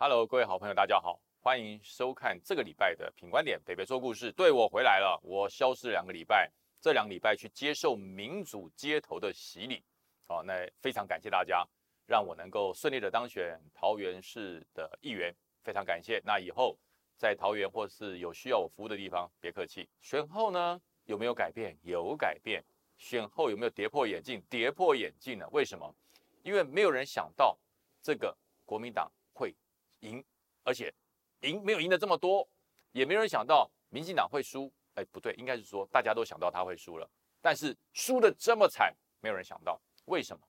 Hello，各位好朋友，大家好，欢迎收看这个礼拜的品观点，北北说故事。对我回来了，我消失两个礼拜，这两个礼拜去接受民主街头的洗礼。好，那非常感谢大家，让我能够顺利的当选桃园市的议员，非常感谢。那以后在桃园或是有需要我服务的地方，别客气。选后呢，有没有改变？有改变。选后有没有跌破眼镜？跌破眼镜了。为什么？因为没有人想到这个国民党会。赢，而且赢没有赢的这么多，也没有人想到民进党会输。哎，不对，应该是说大家都想到他会输了，但是输的这么惨，没有人想到为什么？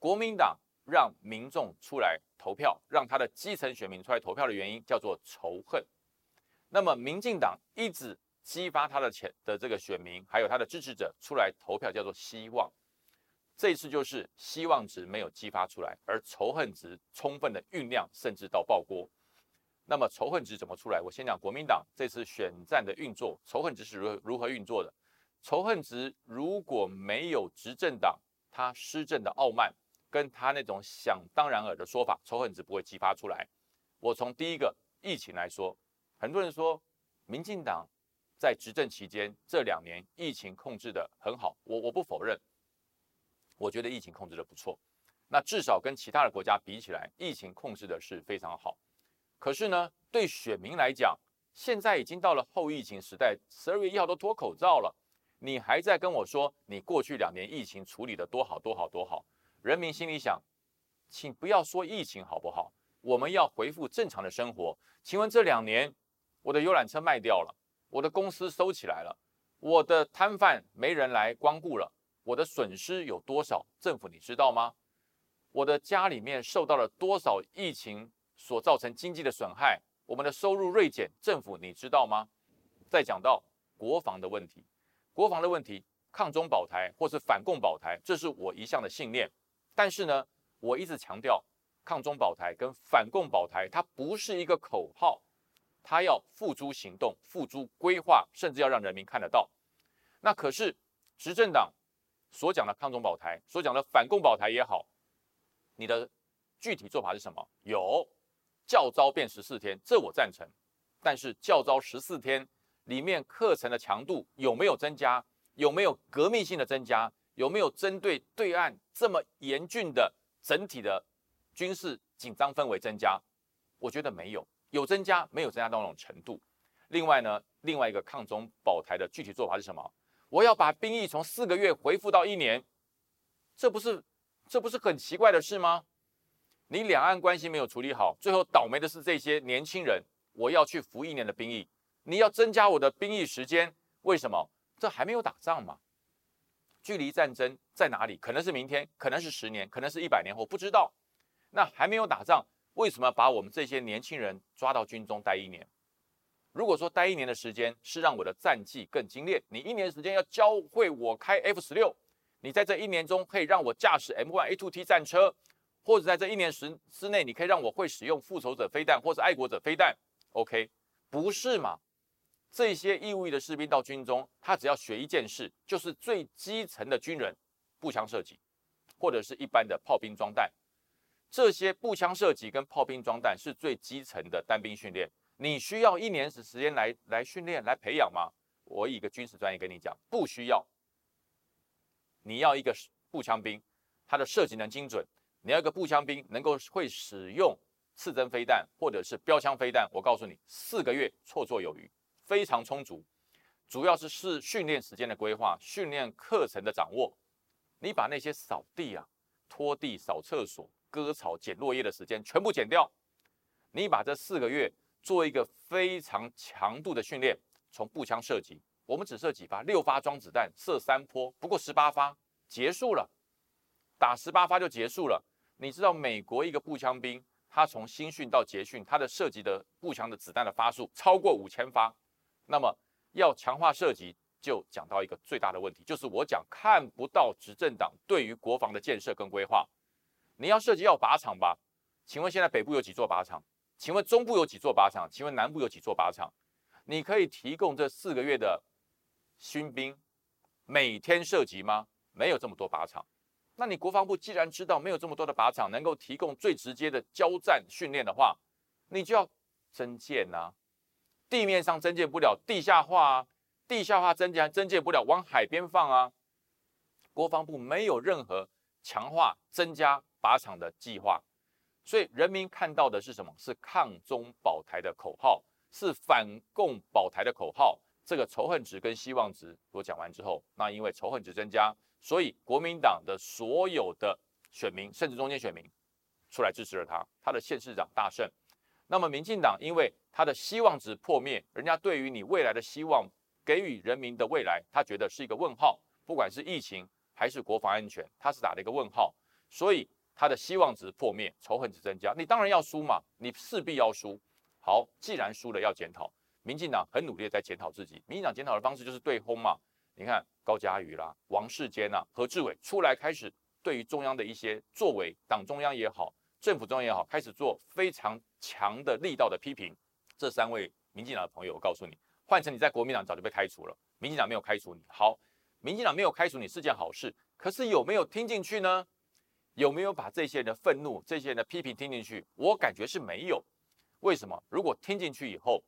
国民党让民众出来投票，让他的基层选民出来投票的原因叫做仇恨。那么民进党一直激发他的钱的这个选民，还有他的支持者出来投票，叫做希望。这一次就是希望值没有激发出来，而仇恨值充分的酝酿，甚至到爆锅。那么仇恨值怎么出来？我先讲国民党这次选战的运作，仇恨值是如何如何运作的？仇恨值如果没有执政党他施政的傲慢，跟他那种想当然尔的说法，仇恨值不会激发出来。我从第一个疫情来说，很多人说民进党在执政期间这两年疫情控制的很好，我我不否认。我觉得疫情控制的不错，那至少跟其他的国家比起来，疫情控制的是非常好。可是呢，对选民来讲，现在已经到了后疫情时代，十二月一号都脱口罩了，你还在跟我说你过去两年疫情处理的多好多好多好？人民心里想，请不要说疫情好不好，我们要恢复正常的生活。请问这两年，我的游览车卖掉了，我的公司收起来了，我的摊贩没人来光顾了。我的损失有多少？政府你知道吗？我的家里面受到了多少疫情所造成经济的损害？我们的收入锐减，政府你知道吗？再讲到国防的问题，国防的问题，抗中保台或是反共保台，这是我一向的信念。但是呢，我一直强调，抗中保台跟反共保台，它不是一个口号，它要付诸行动、付诸规划，甚至要让人民看得到。那可是执政党。所讲的抗中保台，所讲的反共保台也好，你的具体做法是什么？有教招变十四天，这我赞成。但是教招十四天里面课程的强度有没有增加？有没有革命性的增加？有没有针对对岸这么严峻的整体的军事紧张氛围增加？我觉得没有，有增加，没有增加到那种程度。另外呢，另外一个抗中保台的具体做法是什么？我要把兵役从四个月恢复到一年，这不是这不是很奇怪的事吗？你两岸关系没有处理好，最后倒霉的是这些年轻人。我要去服一年的兵役，你要增加我的兵役时间，为什么？这还没有打仗嘛？距离战争在哪里？可能是明天，可能是十年，可能是一百年后，不知道。那还没有打仗，为什么把我们这些年轻人抓到军中待一年？如果说待一年的时间是让我的战绩更精炼，你一年时间要教会我开 F 十六，你在这一年中可以让我驾驶 M one A two T 战车，或者在这一年时之内，你可以让我会使用复仇者飞弹或者爱国者飞弹，OK？不是嘛？这些义务役的士兵到军中，他只要学一件事，就是最基层的军人步枪射击，或者是一般的炮兵装弹。这些步枪射击跟炮兵装弹是最基层的单兵训练。你需要一年时时间来来训练来培养吗？我以一个军事专业跟你讲，不需要。你要一个步枪兵，他的射击能精准；你要一个步枪兵能够会使用刺针飞弹或者是标枪飞弹，我告诉你，四个月绰绰有余，非常充足。主要是是训练时间的规划，训练课程的掌握。你把那些扫地啊、拖地、扫厕所、割草、捡落叶的时间全部减掉，你把这四个月。做一个非常强度的训练，从步枪射击，我们只射几发，六发装子弹，射三坡，不过十八发结束了，打十八发就结束了。你知道美国一个步枪兵，他从新训到结训，他的射击的步枪的子弹的发数超过五千发。那么要强化射击，就讲到一个最大的问题，就是我讲看不到执政党对于国防的建设跟规划。你要射击要靶场吧？请问现在北部有几座靶场？请问中部有几座靶场？请问南部有几座靶场？你可以提供这四个月的新兵每天射击吗？没有这么多靶场。那你国防部既然知道没有这么多的靶场能够提供最直接的交战训练的话，你就要增建呐。地面上增建不了，地下化啊，地下化增建增建不了，往海边放啊。国防部没有任何强化、增加靶场的计划，所以人民看到的是什么？是抗中保台的口号，是反共保台的口号。这个仇恨值跟希望值我讲完之后，那因为仇恨值增加，所以国民党的所有的选民，甚至中间选民，出来支持了他，他的县市长大胜。那么民进党因为他的希望值破灭，人家对于你未来的希望，给予人民的未来，他觉得是一个问号。不管是疫情还是国防安全，他是打了一个问号，所以他的希望值破灭，仇恨值增加。你当然要输嘛，你势必要输。好，既然输了，要检讨。民进党很努力在检讨自己。民进党检讨的方式就是对轰嘛。你看高嘉瑜啦、王世坚呐、何志伟出来开始对于中央的一些作为，党中央也好，政府中央也好，开始做非常强的力道的批评。这三位民进党的朋友，我告诉你，换成你在国民党早就被开除了。民进党没有开除你，好，民进党没有开除你是件好事。可是有没有听进去呢？有没有把这些人的愤怒、这些人的批评听进去？我感觉是没有。为什么？如果听进去以后，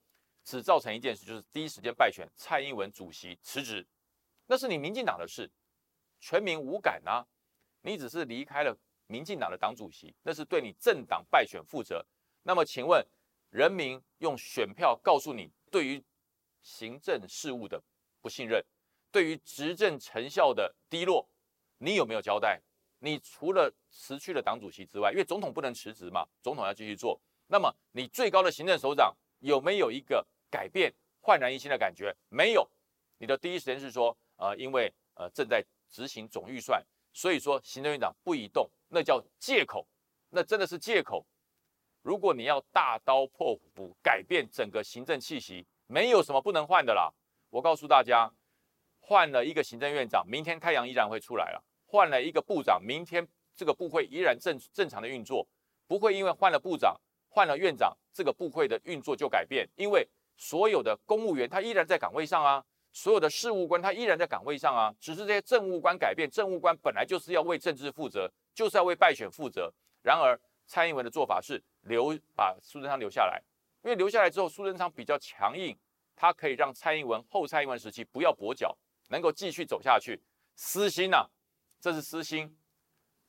只造成一件事，就是第一时间败选，蔡英文主席辞职，那是你民进党的事，全民无感啊。你只是离开了民进党的党主席，那是对你政党败选负责。那么，请问人民用选票告诉你，对于行政事务的不信任，对于执政成效的低落，你有没有交代？你除了辞去了党主席之外，因为总统不能辞职嘛，总统要继续做。那么，你最高的行政首长有没有一个？改变焕然一新的感觉没有？你的第一时间是说，呃，因为呃正在执行总预算，所以说行政院长不移动，那叫借口，那真的是借口。如果你要大刀破斧改变整个行政气息，没有什么不能换的啦。我告诉大家，换了一个行政院长，明天太阳依然会出来了；换了一个部长，明天这个部会依然正正常的运作，不会因为换了部长、换了院长，这个部会的运作就改变，因为。所有的公务员他依然在岗位上啊，所有的事务官他依然在岗位上啊，只是这些政务官改变，政务官本来就是要为政治负责，就是要为败选负责。然而蔡英文的做法是留把苏贞昌留下来，因为留下来之后苏贞昌比较强硬，他可以让蔡英文后蔡英文时期不要跛脚，能够继续走下去。私心呐，这是私心。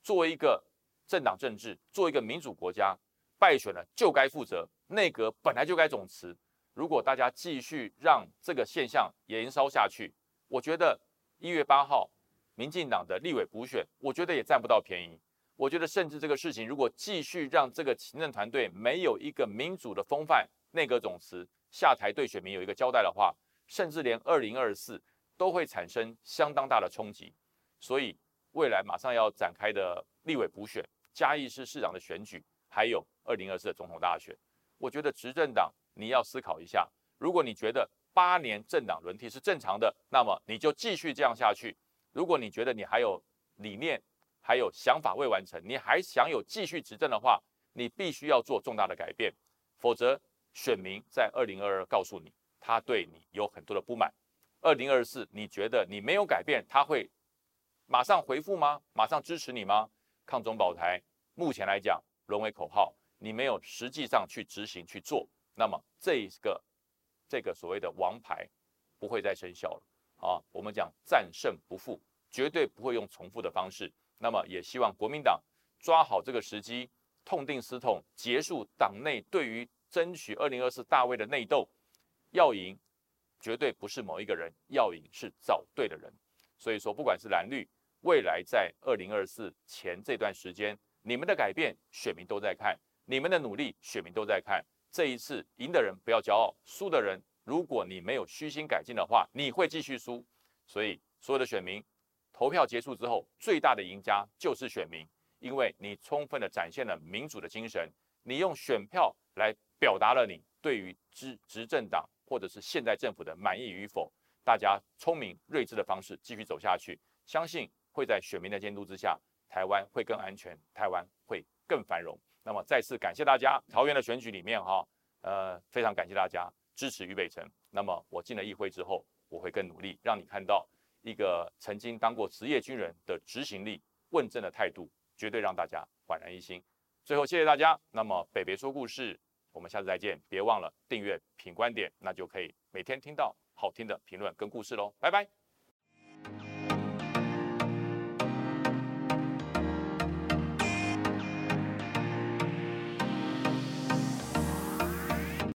作为一个政党政治，作为一个民主国家，败选了就该负责，内阁本来就该总辞。如果大家继续让这个现象延烧下去，我觉得一月八号民进党的立委补选，我觉得也占不到便宜。我觉得甚至这个事情，如果继续让这个行政团队没有一个民主的风范，内阁总辞下台对选民有一个交代的话，甚至连二零二四都会产生相当大的冲击。所以未来马上要展开的立委补选、嘉义市市长的选举，还有二零二四的总统大选，我觉得执政党。你要思考一下，如果你觉得八年政党轮替是正常的，那么你就继续这样下去；如果你觉得你还有理念、还有想法未完成，你还想有继续执政的话，你必须要做重大的改变，否则选民在二零二二告诉你，他对你有很多的不满；二零二四你觉得你没有改变，他会马上回复吗？马上支持你吗？抗中保台，目前来讲沦为口号，你没有实际上去执行去做。那么这个这个所谓的王牌不会再生效了啊！我们讲战胜不复，绝对不会用重复的方式。那么也希望国民党抓好这个时机，痛定思痛，结束党内对于争取二零二四大位的内斗。要赢，绝对不是某一个人，要赢是找对的人。所以说，不管是蓝绿，未来在二零二四前这段时间，你们的改变，选民都在看；你们的努力，选民都在看。这一次赢的人不要骄傲，输的人，如果你没有虚心改进的话，你会继续输。所以所有的选民投票结束之后，最大的赢家就是选民，因为你充分的展现了民主的精神，你用选票来表达了你对于执执政党或者是现在政府的满意与否。大家聪明睿智的方式继续走下去，相信会在选民的监督之下，台湾会更安全，台湾会更繁荣。那么再次感谢大家，桃园的选举里面哈，呃，非常感谢大家支持于北辰。那么我进了议会之后，我会更努力，让你看到一个曾经当过职业军人的执行力、问政的态度，绝对让大家焕然一新。最后谢谢大家。那么北北说故事。我们下次再见，别忘了订阅品观点，那就可以每天听到好听的评论跟故事喽，拜拜。